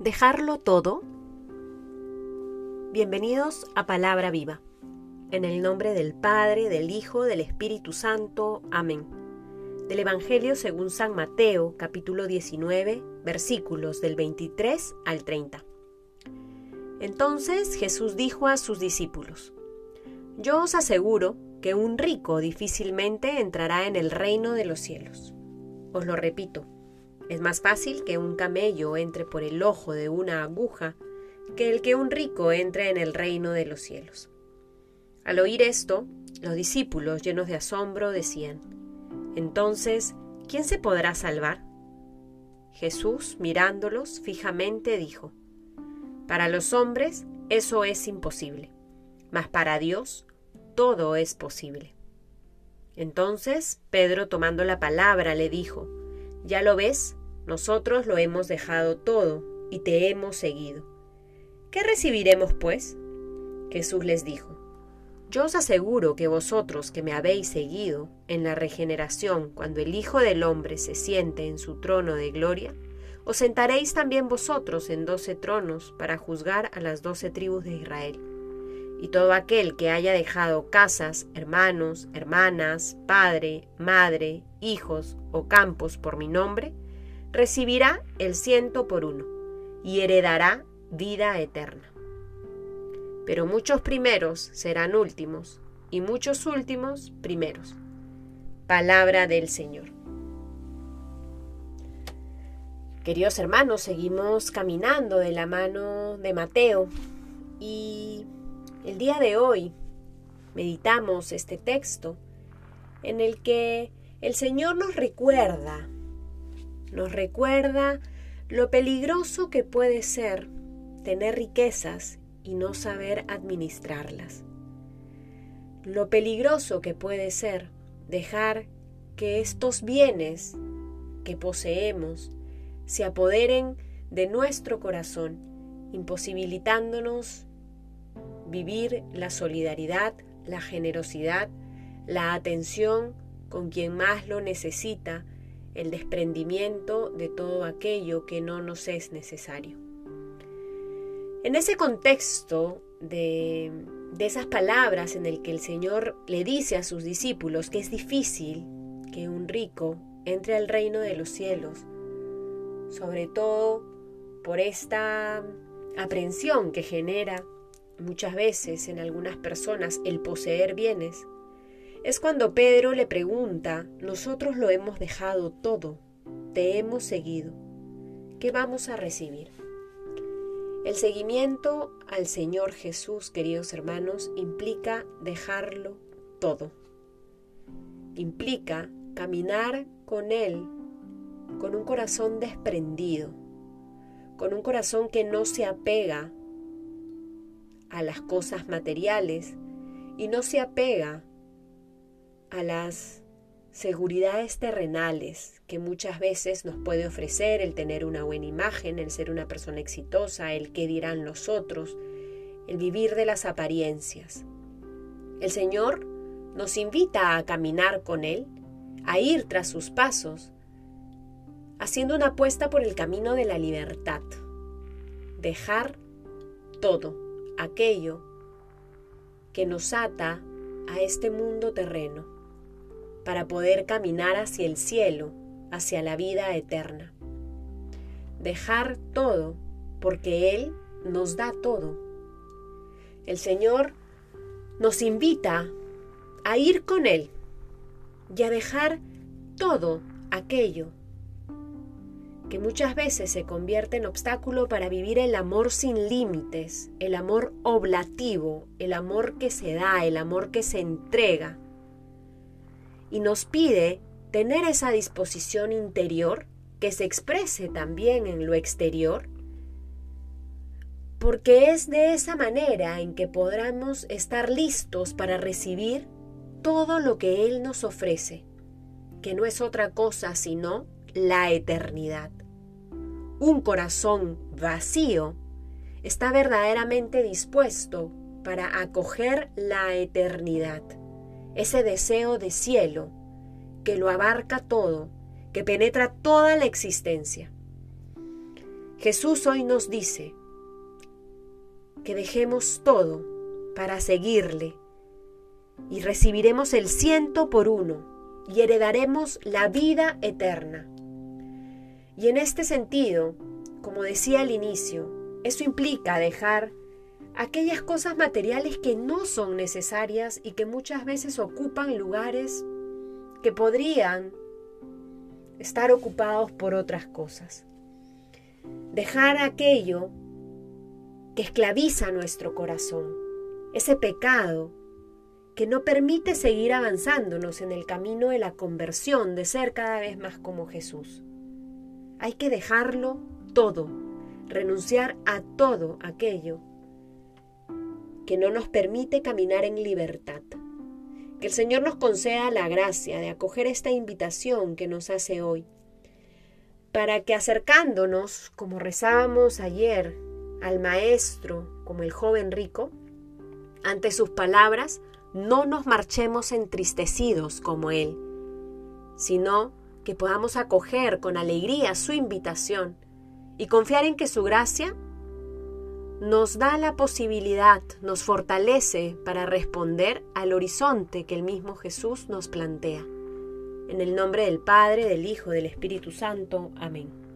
¿Dejarlo todo? Bienvenidos a Palabra Viva. En el nombre del Padre, del Hijo, del Espíritu Santo. Amén. Del Evangelio según San Mateo, capítulo 19, versículos del 23 al 30. Entonces Jesús dijo a sus discípulos, Yo os aseguro que un rico difícilmente entrará en el reino de los cielos. Os lo repito es más fácil que un camello entre por el ojo de una aguja que el que un rico entre en el reino de los cielos. Al oír esto, los discípulos, llenos de asombro, decían, Entonces, ¿quién se podrá salvar? Jesús, mirándolos fijamente, dijo, Para los hombres eso es imposible, mas para Dios todo es posible. Entonces Pedro, tomando la palabra, le dijo, ¿Ya lo ves? Nosotros lo hemos dejado todo y te hemos seguido. ¿Qué recibiremos, pues? Jesús les dijo, Yo os aseguro que vosotros que me habéis seguido en la regeneración, cuando el Hijo del Hombre se siente en su trono de gloria, os sentaréis también vosotros en doce tronos para juzgar a las doce tribus de Israel. Y todo aquel que haya dejado casas, hermanos, hermanas, padre, madre, hijos o campos por mi nombre, recibirá el ciento por uno y heredará vida eterna. Pero muchos primeros serán últimos y muchos últimos primeros. Palabra del Señor. Queridos hermanos, seguimos caminando de la mano de Mateo y el día de hoy meditamos este texto en el que el Señor nos recuerda nos recuerda lo peligroso que puede ser tener riquezas y no saber administrarlas. Lo peligroso que puede ser dejar que estos bienes que poseemos se apoderen de nuestro corazón, imposibilitándonos vivir la solidaridad, la generosidad, la atención con quien más lo necesita, el desprendimiento de todo aquello que no nos es necesario. En ese contexto de, de esas palabras en el que el Señor le dice a sus discípulos que es difícil que un rico entre al reino de los cielos, sobre todo por esta aprensión que genera muchas veces en algunas personas el poseer bienes, es cuando Pedro le pregunta, nosotros lo hemos dejado todo, te hemos seguido, ¿qué vamos a recibir? El seguimiento al Señor Jesús, queridos hermanos, implica dejarlo todo. Implica caminar con Él con un corazón desprendido, con un corazón que no se apega a las cosas materiales y no se apega a las seguridades terrenales que muchas veces nos puede ofrecer el tener una buena imagen, el ser una persona exitosa, el qué dirán los otros, el vivir de las apariencias. El Señor nos invita a caminar con Él, a ir tras sus pasos, haciendo una apuesta por el camino de la libertad, dejar todo aquello que nos ata a este mundo terreno para poder caminar hacia el cielo, hacia la vida eterna. Dejar todo, porque Él nos da todo. El Señor nos invita a ir con Él y a dejar todo aquello que muchas veces se convierte en obstáculo para vivir el amor sin límites, el amor oblativo, el amor que se da, el amor que se entrega y nos pide tener esa disposición interior que se exprese también en lo exterior, porque es de esa manera en que podremos estar listos para recibir todo lo que Él nos ofrece, que no es otra cosa sino la eternidad. Un corazón vacío está verdaderamente dispuesto para acoger la eternidad ese deseo de cielo que lo abarca todo, que penetra toda la existencia. Jesús hoy nos dice que dejemos todo para seguirle y recibiremos el ciento por uno y heredaremos la vida eterna. Y en este sentido, como decía al inicio, eso implica dejar aquellas cosas materiales que no son necesarias y que muchas veces ocupan lugares que podrían estar ocupados por otras cosas. Dejar aquello que esclaviza nuestro corazón, ese pecado que no permite seguir avanzándonos en el camino de la conversión, de ser cada vez más como Jesús. Hay que dejarlo todo, renunciar a todo aquello que no nos permite caminar en libertad. Que el Señor nos conceda la gracia de acoger esta invitación que nos hace hoy, para que acercándonos, como rezábamos ayer, al Maestro, como el joven rico, ante sus palabras, no nos marchemos entristecidos como Él, sino que podamos acoger con alegría su invitación y confiar en que su gracia nos da la posibilidad, nos fortalece para responder al horizonte que el mismo Jesús nos plantea. En el nombre del Padre, del Hijo, del Espíritu Santo. Amén.